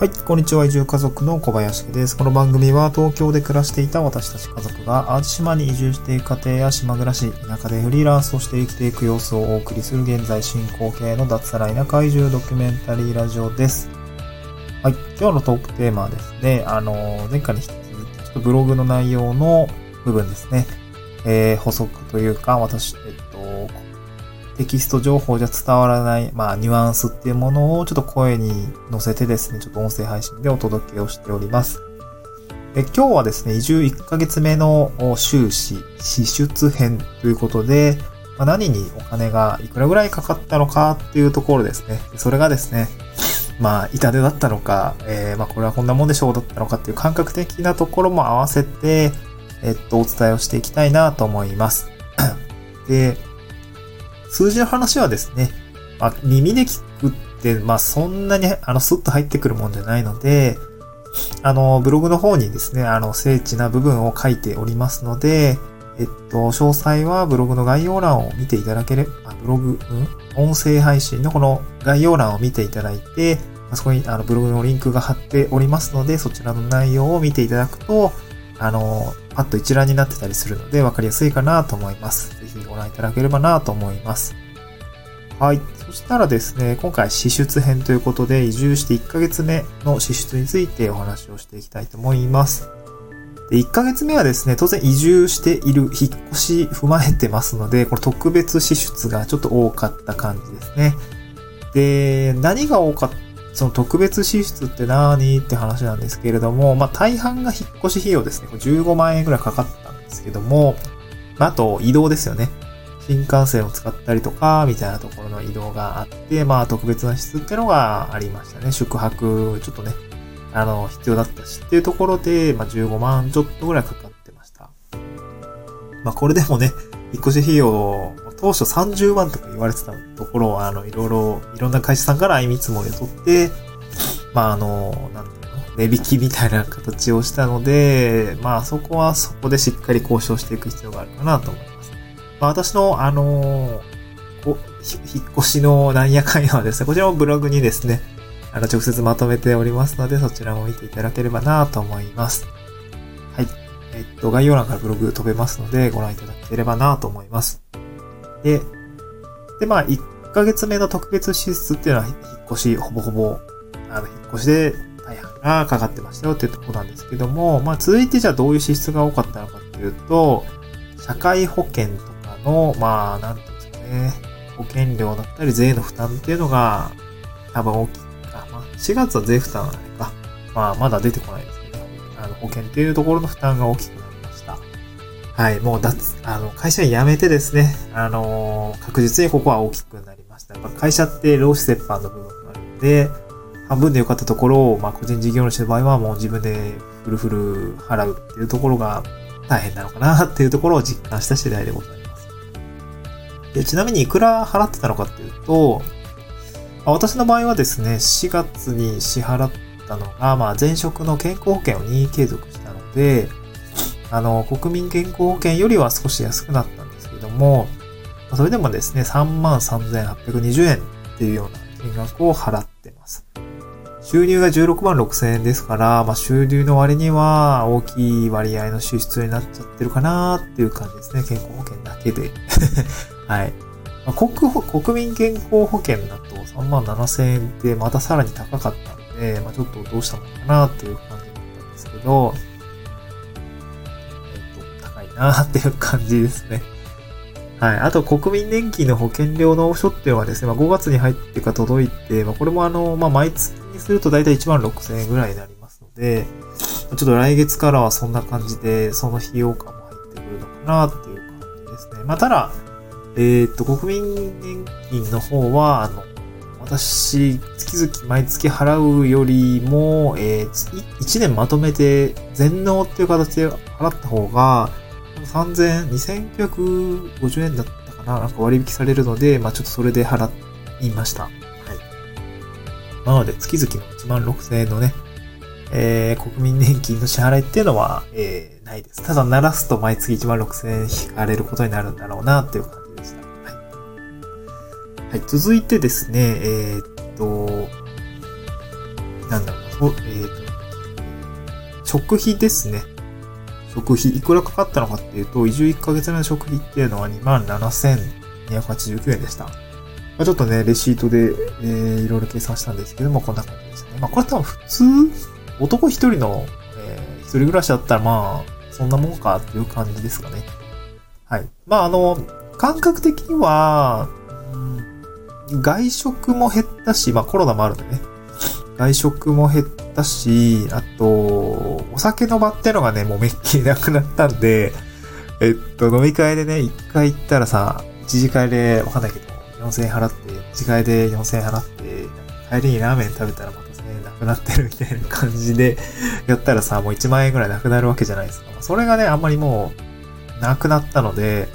はい、こんにちは。移住家族の小林です。この番組は東京で暮らしていた私たち家族が淡路島に移住していく家庭や島暮らし、田舎でフリーランスとして生きていく様子をお送りする現在進行形の脱サラ田舎移住ドキュメンタリーラジオです。はい、今日のトークテーマはですね、あの、前回に引き続き、ちょっとブログの内容の部分ですね。えー、補足というか、私、テキスト情報じゃ伝わらない、まあ、ニュアンスっていうものをちょっと声に乗せてですね、ちょっと音声配信でお届けをしております。で今日はですね、移住1ヶ月目の収支、支出編ということで、まあ、何にお金がいくらぐらいかかったのかっていうところですね。それがですね、まあ、痛手だったのか、えー、まあ、これはこんなもんでしょうだったのかっていう感覚的なところも合わせて、えっと、お伝えをしていきたいなと思います。で、数字の話はですね、まあ、耳で聞くって、まあ、そんなに、あの、スッと入ってくるもんじゃないので、あの、ブログの方にですね、あの、精緻な部分を書いておりますので、えっと、詳細はブログの概要欄を見ていただければ、ブログ、うん？音声配信のこの概要欄を見ていただいて、あそこにあのブログのリンクが貼っておりますので、そちらの内容を見ていただくと、あの、パッと一覧になってたりするので分かりやすいかなと思います。ひご覧いただければなと思います。はい。そしたらですね、今回支出編ということで、移住して1ヶ月目の支出についてお話をしていきたいと思います。で、1ヶ月目はですね、当然移住している、引っ越し踏まえてますので、この特別支出がちょっと多かった感じですね。で、何が多かったその特別支出って何って話なんですけれども、まあ大半が引っ越し費用ですね。15万円くらいかかったんですけども、あ、あと移動ですよね。新幹線を使ったりとか、みたいなところの移動があって、まあ特別な質ってのがありましたね。宿泊、ちょっとね、あの、必要だったしっていうところで、まあ15万ちょっとぐらいかかってました。まあこれでもね、引っ越し費用、当初30万とか言われてたところを、あの、いろいろ、いろんな会社さんから相見積もりを取って、まあ、あの、なんていうの、値引きみたいな形をしたので、まあ、そこはそこでしっかり交渉していく必要があるかなと思います。まあ、私の、あの、こ引っ越しのなんやかんやはですね、こちらもブログにですね、あの、直接まとめておりますので、そちらも見ていただければなと思います。はい。えっと、概要欄からブログ飛べますので、ご覧いただければなと思います。で、で、まあ、1ヶ月目の特別支出っていうのは、引っ越し、ほぼほぼ、あの、引っ越しでがかかってましたよっていうとこなんですけども、まあ、続いてじゃあどういう支出が多かったのかっていうと、社会保険とかの、まあ、なんていうんですかね、保険料だったり税の負担っていうのが、多分大きいか。まあ、4月は税負担あれか。まあ、まだ出てこないですけど、あの、保険っていうところの負担が大きくなりましたはい、もう脱、あの、会社辞めてですね、あのー、確実にここは大きくなりました。やっぱ会社って労使折半の部分があるので、半分で良かったところを、まあ、個人事業主の場合はもう自分でフルフル払うっていうところが大変なのかなっていうところを実感した次第でございます。で、ちなみにいくら払ってたのかっていうと、まあ、私の場合はですね、4月に支払ったのが、まあ、前職の健康保険を任意継続したので、あの、国民健康保険よりは少し安くなったんですけども、それでもですね、33,820円っていうような金額を払っ。収入が16万6千円ですから、まあ、収入の割には大きい割合の支出になっちゃってるかなっていう感じですね。健康保険だけで。はい。まあ、国国民健康保険だと3万7千円ってまたさらに高かったので、まあ、ちょっとどうしたのかなっていう感じだったんですけど、えっと、高いなっていう感じですね。はい。あと、国民年金の保険料納書っていうのはですね、まあ、5月に入ってか届いて、まあ、これもあの、まあ、毎月すると大体1万6000円ぐらいになりますので、ちょっと来月からはそんな感じで、その費用感も入ってくるのかなっていう感じですね。まあ、ただ、えー、っと、国民年金の方は、あの、私、月々毎月払うよりも、えー、1年まとめて全納っていう形で払った方が、3000、2950円だったかななんか割引されるので、まあちょっとそれで払いました。なので、月々の1万6000円のね、えー、国民年金の支払いっていうのは、えー、ないです。ただ、鳴らすと毎月1万6000円引かれることになるんだろうなっていう感じでした。はい。はい、続いてですね、えー、っと、なんだろうな、おえっ、と、食費ですね。食費、いくらかかったのかっていうと、移住1ヶ月目の食費っていうのは27,289円でした。まあ、ちょっとね、レシートで、えー、いろいろ計算したんですけども、こんな感じでしたね。まあ、これ多分普通、男一人の、えー、一人暮らしだったら、まあ、そんなもんかっていう感じですかね。はい。まあ、あの、感覚的には、外食も減ったし、まあコロナもあるんでね。外食も減ったし、あと、お酒の場ってのがね、もうめっきりなくなったんで、えっと、飲み会でね、一回行ったらさ、一次会で、わかんないけど、4000円払って、一次会で4000円払って、帰りにラーメン食べたらまた1000円なくなってるみたいな感じで、やったらさ、もう1万円ぐらいなくなるわけじゃないですか。それがね、あんまりもう、なくなったので、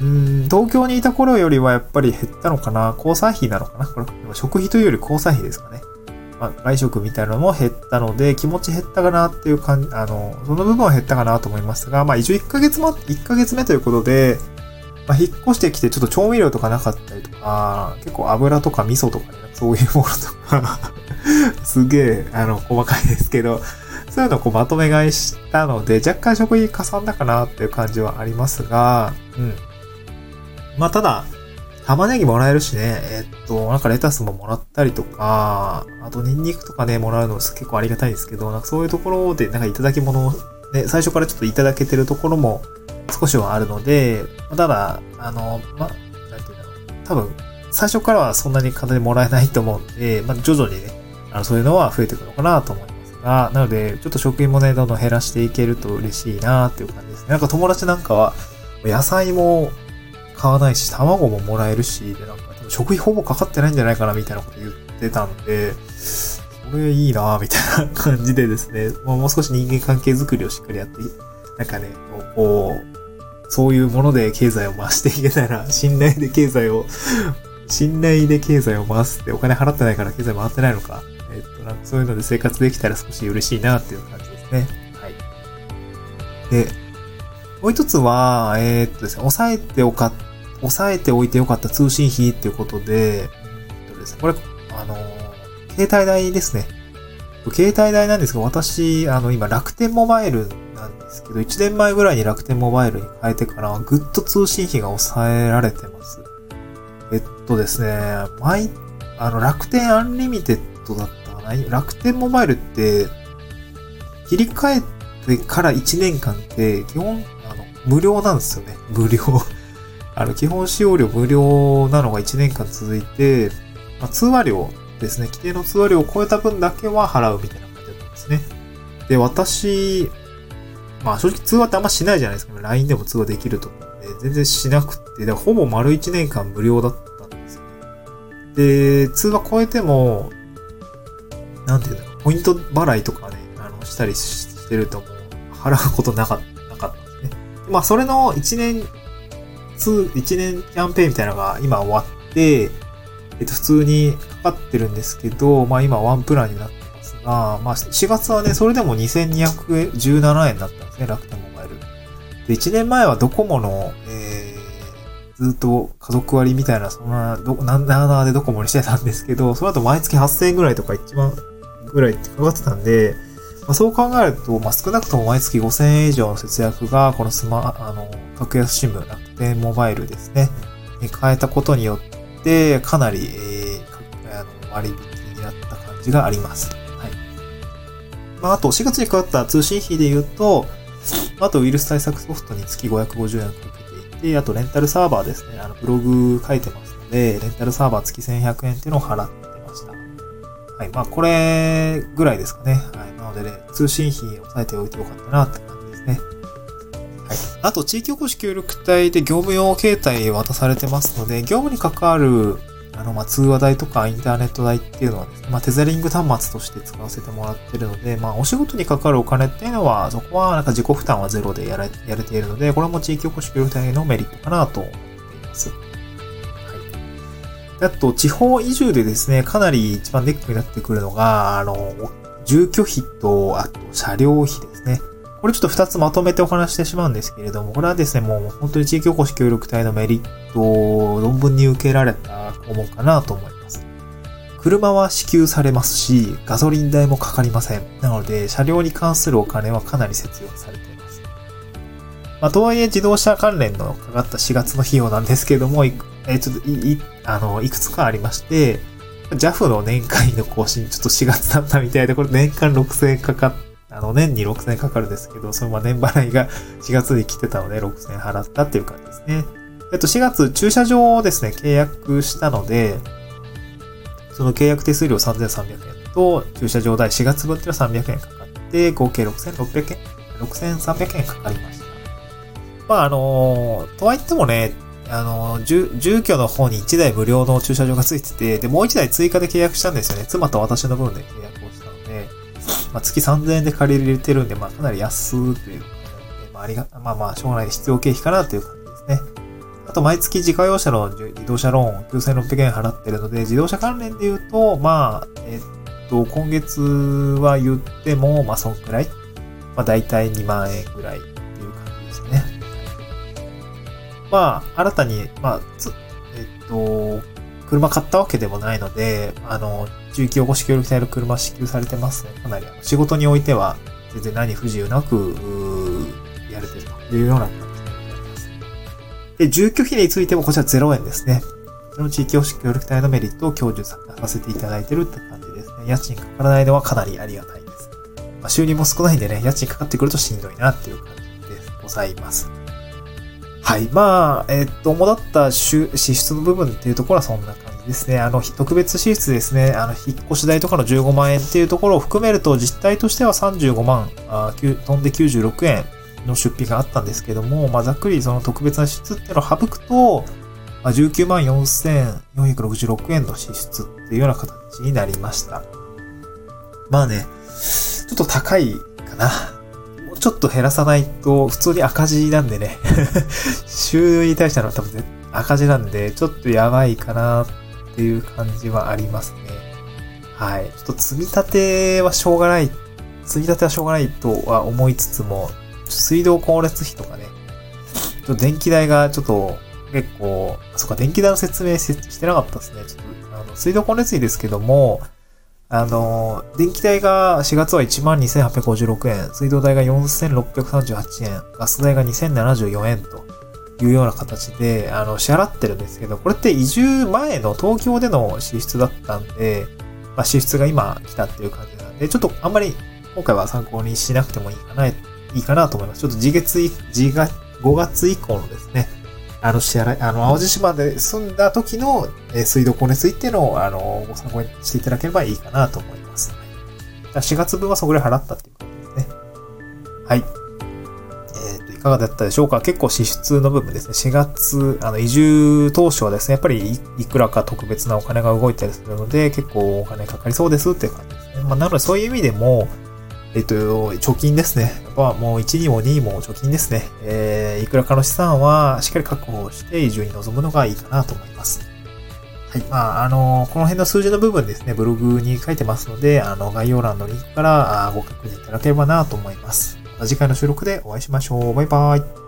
うん、東京にいた頃よりはやっぱり減ったのかな交際費なのかなこれ、食費というより交際費ですかね。まあ、外食みたいなのも減ったので、気持ち減ったかなっていう感じ、あの、その部分は減ったかなと思いますが、まあ一応1ヶ月も、1ヶ月目ということで、まあ、引っ越してきてちょっと調味料とかなかったりとか、結構油とか味噌とかね、そういうものとか すげえ、あの、細かいですけど、そういうのをこうまとめ買いしたので、若干食費かさんだかなっていう感じはありますが、うん。まあただ、玉ねぎもらえるしね、えっと、なんかレタスももらったりとか、あとニンニクとかね、もらうの結構ありがたいんですけど、なんかそういうところでなんかいただき物を、ね、最初からちょっといただけてるところも少しはあるので、ただ、あの、ま、なんていうんだろう。多分、最初からはそんなに簡単にもらえないと思うんで、まあ、徐々にね、あの、そういうのは増えていくのかなと思いますが、なので、ちょっと食品もね、どんどん減らしていけると嬉しいなっていう感じですね。なんか友達なんかは、野菜も買わないし、卵ももらえるし、で、なんか、食費ほぼかかってないんじゃないかな、みたいなこと言ってたんで、それいいなみたいな感じでですね、もう少し人間関係づくりをしっかりやって、なんかね、こう、そういうもので経済を回していけたら、信頼で経済を、信頼で経済を回すってお金払ってないから経済回ってないのか。えっと、なんかそういうので生活できたら少し嬉しいなっていう感じですね。はい。で、もう一つは、えー、っとですね、抑えておか、抑えておいてよかった通信費っていうことで、えっとですね、これ、あの、携帯代ですね。携帯代なんですが、私、あの、今、楽天モバイルですけど、1年前ぐらいに楽天モバイルに変えてから、ぐっと通信費が抑えられてます。えっとですね、毎、あの、楽天アンリミテッドだったかな？楽天モバイルって、切り替えてから1年間って、基本、あの無料なんですよね。無料。あの、基本使用料無料なのが1年間続いて、まあ、通話料ですね。規定の通話料を超えた分だけは払うみたいな感じだったんですね。で、私、まあ正直通話ってあんましないじゃないですか。LINE でも通話できると思うんで、全然しなくて、だほぼ丸1年間無料だったんですよね。で、通話超えても、なんていうんだろう、ポイント払いとかね、あの、したりしてるともう、払うことなかったんですね。まあ、それの1年、通1年キャンペーンみたいなのが今終わって、えっと、普通にかかってるんですけど、まあ今ワンプランになってますが、まあ4月はね、それでも2217円だったんですね、楽天モバイル。で、1年前はドコモの、えー、ずっと家族割みたいな、そんな、ど、なんななでドコモにしてたんですけど、その後毎月8000円ぐらいとか1万ぐらいってかかってたんで、まあ、そう考えると、まあ、少なくとも毎月5000円以上の節約が、このスマ、あの、格安シム、楽天モバイルですね、に変えたことによって、かなり、えー、割引になった感じがあります。まあ、あと、4月に変わった通信費で言うと、あと、ウイルス対策ソフトに月550円かけていて、あと、レンタルサーバーですね。あの、ブログ書いてますので、レンタルサーバー月1100円っていうのを払ってました。はい。まあ、これぐらいですかね。はい。なのでね、通信費を抑えておいてよかったなって感じですね。はい。あと、地域おこし協力隊で業務用携帯渡されてますので、業務に関わる、あの、ま通話代とかインターネット代っていうのはですね、まあ、テザリング端末として使わせてもらってるので、まあ、お仕事に関わるお金っていうのは、そこはなんか自己負担はゼロでやれやれているので、これも地域おこし協力隊のメリットかなと思っています。はいあと、地方移住でですね、かなり一番ネックになってくるのが、あの、住居費と、あと車両費ですね。これちょっと二つまとめてお話してしまうんですけれども、これはですね、もう本当に地域おこし協力隊のメリットを論文に受けられた項目かなと思います。車は支給されますし、ガソリン代もかかりません。なので、車両に関するお金はかなり節約されています。まあ、とはいえ自動車関連のかかった4月の費用なんですけども、いえ、ちょっとい、い、あの、いくつかありまして、JAF の年会の更新、ちょっと4月だったみたいで、これ年間6000円かかっあの、年に6000円かかるんですけど、そのま年払いが4月に来てたので6000円払ったっていう感じですね。えっと、4月駐車場をですね、契約したので、その契約手数料3300円と、駐車場代4月分っていうのは300円かかって、合計6600円、6300円かかりました。まあ、あの、とは言ってもね、あの、住居の方に1台無料の駐車場がついてて、で、もう1台追加で契約したんですよね。妻と私の分で契約をしたので、まあ、月3000円で借りれてるんで、まあ、かなり安というまあ、ありが、まあまあ、しょうがない必要経費かなという感じですね。あと、毎月自家用車の自動車ローン9600円払ってるので、自動車関連で言うと、まあ、えっと、今月は言っても、まあ、そんくらい。まあ、大体2万円ぐらいっていう感じですね。まあ、新たに、まあ、えっと、車買ったわけでもないので、あの、重機保護士協力隊の車支給されてますね。かなり仕事においては全然何不自由なく、やれてるというようなで、住居費についてもこちら0円ですね。この地域保守協力隊のメリットを享受させていただいてるって感じですね。家賃かからないのはかなりありがたいです。まあ、収入も少ないんでね、家賃かかってくるとしんどいなっていう感じでございます。はい。まあ、えっと、主だった支出の部分っていうところはそんな感じですね。あの、特別支出ですね。あの、引っ越し代とかの15万円っていうところを含めると、実態としては35万、あ飛んで96円の出費があったんですけども、まあ、ざっくりその特別な支出っていうのを省くと、まあ、19万4466円の支出っていうような形になりました。まあね、ちょっと高いかな。もうちょっと減らさないと、普通に赤字なんでね 収入に対しての多分赤字なんで、ちょっとやばいかなっていう感じはありますね。はい。ちょっと積み立てはしょうがない、積み立てはしょうがないとは思いつつも、水道光熱費とかね、ちょっと電気代がちょっと結構、そっか、電気代の説明してなかったですね。ちょっと、あの、水道光熱費ですけども、あの、電気代が4月は12,856円、水道代が4,638円、ガス代が2,074円というような形で、あの、支払ってるんですけど、これって移住前の東京での支出だったんで、まあ、支出が今来たっていう感じなんで、ちょっとあんまり今回は参考にしなくてもいいかな、いいかなと思います。ちょっと次月、次月、5月以降のですね、あの支払い、あの、淡路島で住んだ時の、え水道光熱費っていうのを、あの、ご参考にしていただければいいかなと思います。4月分はそこで払ったっていう感じですね。はい。えっ、ー、と、いかがだったでしょうか？結構支出の部分ですね。4月、あの、移住当初はですね、やっぱりいくらか特別なお金が動いたりするので、結構お金かかりそうですっていう感じですね。まあ、なのでそういう意味でも、えっと、貯金ですね。やっぱもう1にも2にも貯金ですね。えー、いくらかの資産はしっかり確保して移住に臨むのがいいかなと思います。はい。まあ、あの、この辺の数字の部分ですね、ブログに書いてますので、あの、概要欄のリンクからご確認いただければなと思います。また次回の収録でお会いしましょう。バイバイ。